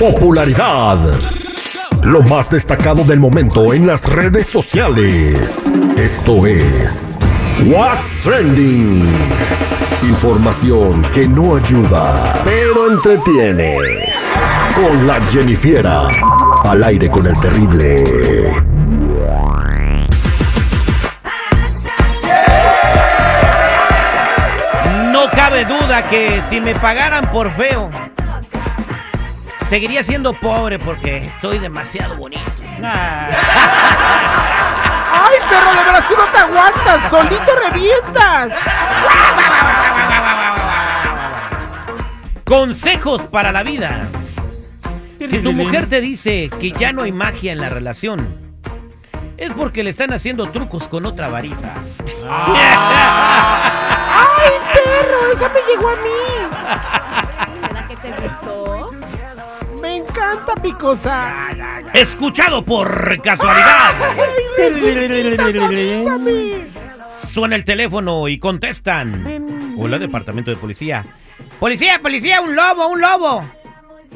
Popularidad. Lo más destacado del momento en las redes sociales. Esto es What's Trending. Información que no ayuda, pero entretiene. Con la Jennifiera. Al aire con el terrible. No cabe duda que si me pagaran por feo, seguiría siendo pobre porque estoy demasiado bonito. ¡Ay, perro, de veras tú no te aguantas! ¡Solito revientas! Consejos para la vida. Si tu mujer te dice que ya no hay magia en la relación, es porque le están haciendo trucos con otra varita. ¡Ay, perro! ¡Esa me llegó a mí! ¿Será que te gustó? ¡Me encanta, Picosa! Escuchado por casualidad. Suena el teléfono y contestan. Hola, departamento de policía. Policía, policía, un lobo, un lobo.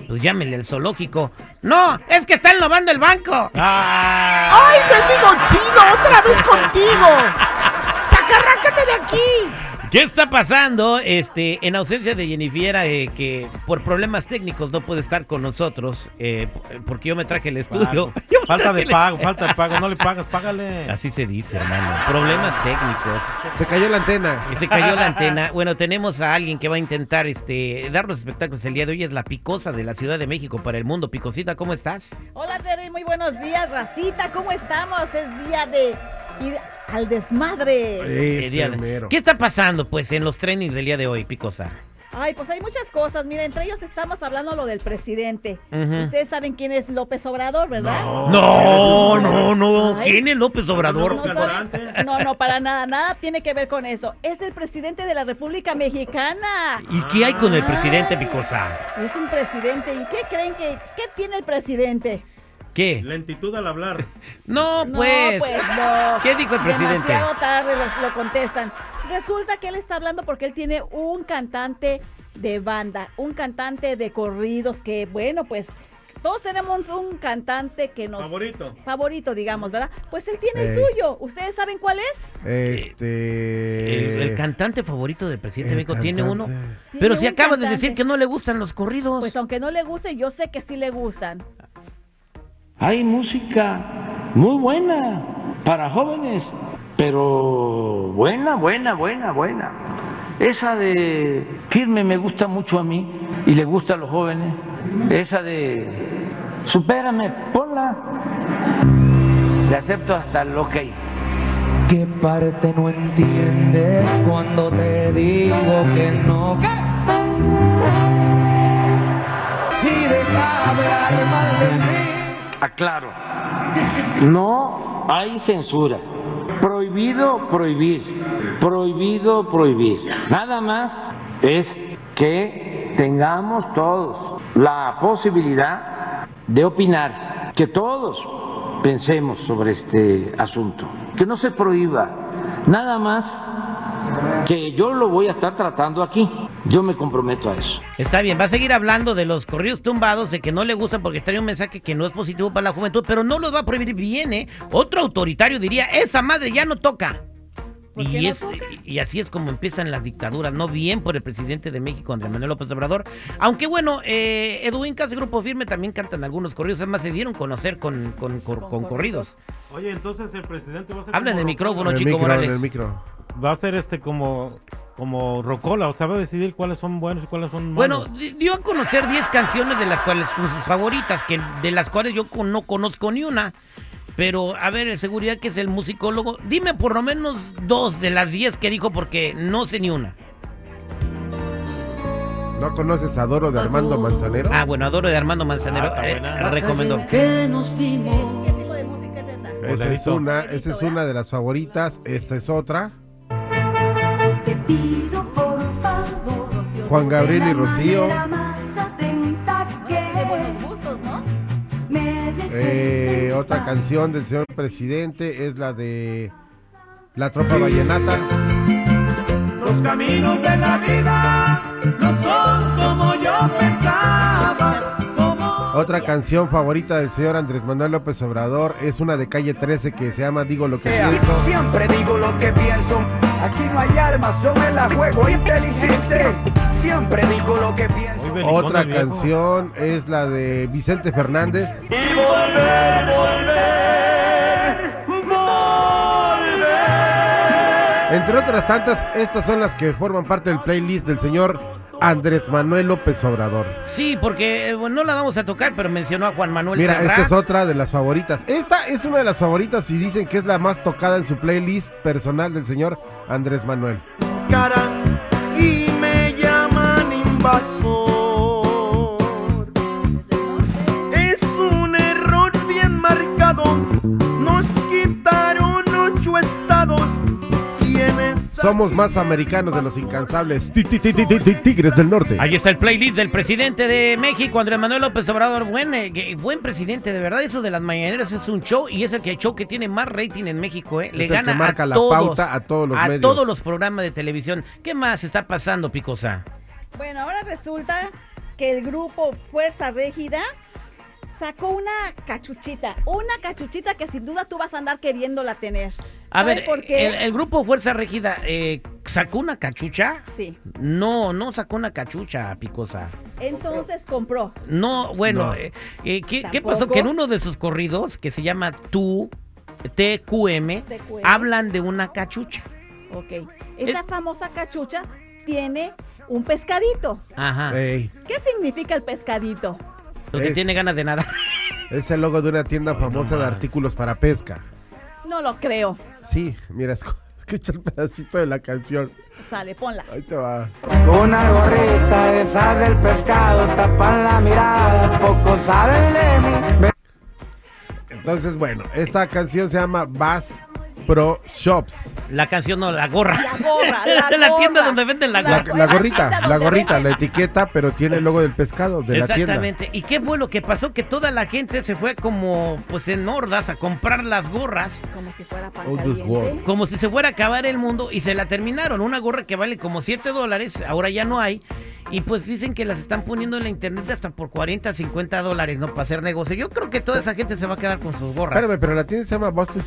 Pues llámenle al zoológico. No, es que están robando el banco. ¡Ay, bendigo chino! ¡Otra vez contigo! ¡Sacarrácate de aquí! ¿Qué está pasando? Este, en ausencia de Jennifiera, eh, que por problemas técnicos no puede estar con nosotros, eh, porque yo me traje el estudio. Falta de el- pago, falta de pago. No le pagas, págale. Así se dice, hermano. Problemas técnicos. Se cayó la antena. Y se cayó la antena. Bueno, tenemos a alguien que va a intentar este, dar los espectáculos el día de hoy. Es la Picosa de la Ciudad de México para el mundo. Picosita, ¿cómo estás? Hola, Terry, muy buenos días, racita. ¿Cómo estamos? Es día de ir al desmadre. Ese mero. ¿Qué está pasando, pues, en los trainings del día de hoy, Picosa? Ay, pues hay muchas cosas. Mira, entre ellos estamos hablando lo del presidente. Ustedes saben quién es López Obrador, ¿verdad? No, no, no. Ay. ¿Quién es López Obrador? No, saben- no, no, para nada, nada tiene que ver con eso. Es el presidente de la República Mexicana. ¿Y qué hay con el presidente, Picosa? Es un presidente. ¿Y qué creen que qué tiene el presidente? ¿Qué? Lentitud al hablar. No, No, pues. pues no. ¿Qué dijo el presidente? Demasiado tarde lo, lo contestan. Resulta que él está hablando porque él tiene un cantante de banda, un cantante de corridos que, bueno, pues todos tenemos un cantante que nos... Favorito. Favorito, digamos, ¿verdad? Pues él tiene el Ey. suyo. ¿Ustedes saben cuál es? Este. El, el cantante favorito del presidente México tiene uno. Pero si un acabas de decir que no le gustan los corridos. Pues aunque no le guste, yo sé que sí le gustan. Hay música muy buena para jóvenes, pero buena, buena, buena, buena. Esa de firme me gusta mucho a mí y le gusta a los jóvenes. Esa de supérame, ponla. Le acepto hasta el ok. ¿Qué parte no entiendes cuando te digo que no? Y deja mal de mí. Aclaro, no hay censura. Prohibido prohibir. Prohibido prohibir. Nada más es que tengamos todos la posibilidad de opinar, que todos pensemos sobre este asunto, que no se prohíba. Nada más que yo lo voy a estar tratando aquí. Yo me comprometo a eso. Está bien, va a seguir hablando de los corridos tumbados, de que no le gustan porque trae un mensaje que no es positivo para la juventud, pero no los va a prohibir bien, ¿eh? Otro autoritario diría, esa madre ya no toca. ¿Por qué Y, no es- toca? y así es como empiezan las dictaduras, no bien por el presidente de México, Andrés Manuel López Obrador. Aunque bueno, eh, Edwin Cas, Grupo Firme, también cantan algunos corridos, además se dieron a conocer con, con, cor- con corridos. Oye, entonces el presidente va a ser. Habla en el micrófono, el Chico micro, Morales. en el micro. Va a ser este como. Como Rocola, o sea, va a decidir cuáles son buenos y cuáles son Bueno, malos. di- dio a conocer 10 canciones de las cuales con sus favoritas, que de las cuales yo con- no conozco ni una. Pero, a ver, el seguridad que es el musicólogo, dime por lo menos dos de las 10 que dijo porque no sé ni una. ¿No conoces a Doro de Armando Manzanero? Ah, bueno, adoro de Armando Manzanero. Ah, eh, recomendó. Nos ¿Qué tipo de música es esa? Esa es una, esa es una de las favoritas. Esta es otra. Te pido por favor. Juan Gabriel y Rocío. Eh, otra canción del señor presidente es la de La Tropa Vallenata. Los caminos de la vida no son Otra canción favorita del señor Andrés Manuel López Obrador es una de calle 13 que se llama Digo lo que pienso. Siempre digo lo que pienso. Aquí no hay armas, yo me la juego inteligente. Siempre digo lo que pienso. Otra canción es la de Vicente Fernández. Entre otras tantas, estas son las que forman parte del playlist del señor Andrés Manuel López Obrador. Sí, porque eh, bueno, no la vamos a tocar, pero mencionó a Juan Manuel Mira, Serrat. esta es otra de las favoritas. Esta es una de las favoritas y dicen que es la más tocada en su playlist personal del señor Andrés Manuel. cara y me llaman invasor. Somos más americanos de los incansables ti- ti- ti- ti- ti- ti- Tigres del Norte. Ahí está el playlist del presidente de México, Andrés Manuel López Obrador. Buen, eh, buen presidente, de verdad. Eso de las mañaneras es un show y es el que show que tiene más rating en México. ¿eh? Le Es el gana que marca a la todos, pauta a todos los a medios. todos los programas de televisión. ¿Qué más está pasando, Picosa? Bueno, ahora resulta que el grupo Fuerza Régida sacó una cachuchita, una cachuchita que sin duda tú vas a andar queriéndola tener. A ¿Sabe ver, por qué? El, el grupo Fuerza Régida eh, sacó una cachucha. Sí. No, no sacó una cachucha, Picosa. Entonces compró. No, bueno, No. eh, eh, ¿qué, pasó? Que en uno de sus corridos, que se llama Tú, TQM, TQM. hablan de una cachucha. Ok. Esa famosa cachucha tiene un pescadito. Ajá. ¿Qué significa el pescadito? Lo que es- tiene ganas de nada. es el logo de una tienda famosa de artículos para pesca. No lo creo. Sí, mira, escu- escucha el pedacito de la canción. Sale, ponla. Ahí te va. Una gorrita esa del pescado tapan la mirada, poco saben de mí. Entonces, bueno, esta canción se llama Bass Pro Shops. La canción no, la gorra. La gorra, la la gorra. tienda donde venden la gorra. la la gorrita, la gorrita, la etiqueta, pero tiene el logo del pescado, de la tienda. Exactamente. ¿Y qué fue lo que pasó? Que toda la gente se fue como, pues en hordas a comprar las gorras, Como si fuera pan como si se fuera a acabar el mundo, y se la terminaron. Una gorra que vale como 7 dólares, ahora ya no hay. Y pues dicen que las están poniendo en la internet hasta por 40, 50 dólares, ¿no? Para hacer negocio. Yo creo que toda esa gente se va a quedar con sus gorras. Espérame, pero la tienda se llama Bus to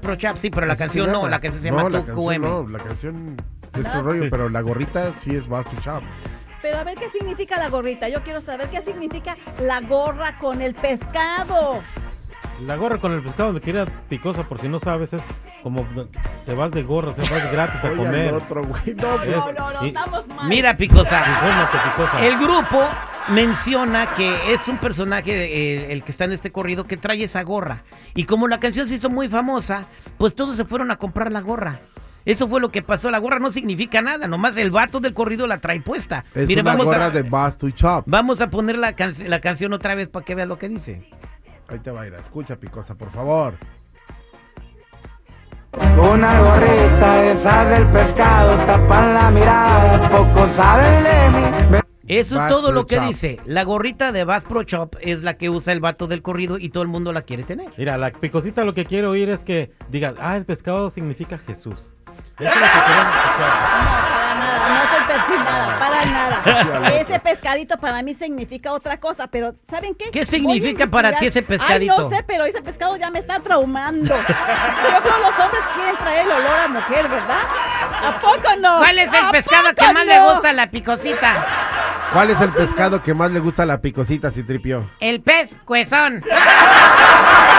Pro Chap, sí, pero la canción no, la canción se No, llama la Tu canción QM. no, la canción es otro rollo, pero la gorrita sí es Bus to Shop. Pero a ver qué significa la gorrita. Yo quiero saber qué significa la gorra con el pescado. La gorra con el pescado me quería picosa, por si no sabes, es como te vas de gorra, o sea, vas gratis a Oye, comer. otro, güey. No, Es- No, no, no, estamos mal. Mira, Picosa. El grupo menciona que es un personaje, eh, el que está en este corrido, que trae esa gorra. Y como la canción se hizo muy famosa, pues todos se fueron a comprar la gorra. Eso fue lo que pasó. La gorra no significa nada, nomás el vato del corrido la trae puesta. es una vamos gorra a, de vamos a poner la, can- la canción otra vez para que vea lo que dice. Ahí te va a ir, escucha, Picosa, por favor. Una gorrita esa del pescado tapan la mirada, poco saben de mí. Eso es todo lo que Shop. dice. La gorrita de Bass Pro Shop es la que usa el vato del corrido y todo el mundo la quiere tener. Mira, la picosita lo que quiero oír es que digas, ah, el pescado significa Jesús. Eso es lo que queremos escuchar. No soy persinada, para nada. Ese pescadito para mí significa otra cosa, pero ¿saben qué? ¿Qué significa para ti ese pescadito? Ay, no sé, pero ese pescado ya me está traumando. Yo creo que los hombres quieren traer el olor a mujer, ¿verdad? ¿A poco no? ¿Cuál es el ¿A pescado que más le gusta a la picosita? ¿Cuál es el pescado que más le gusta a la Picosita, Citripio? El pez cuezón.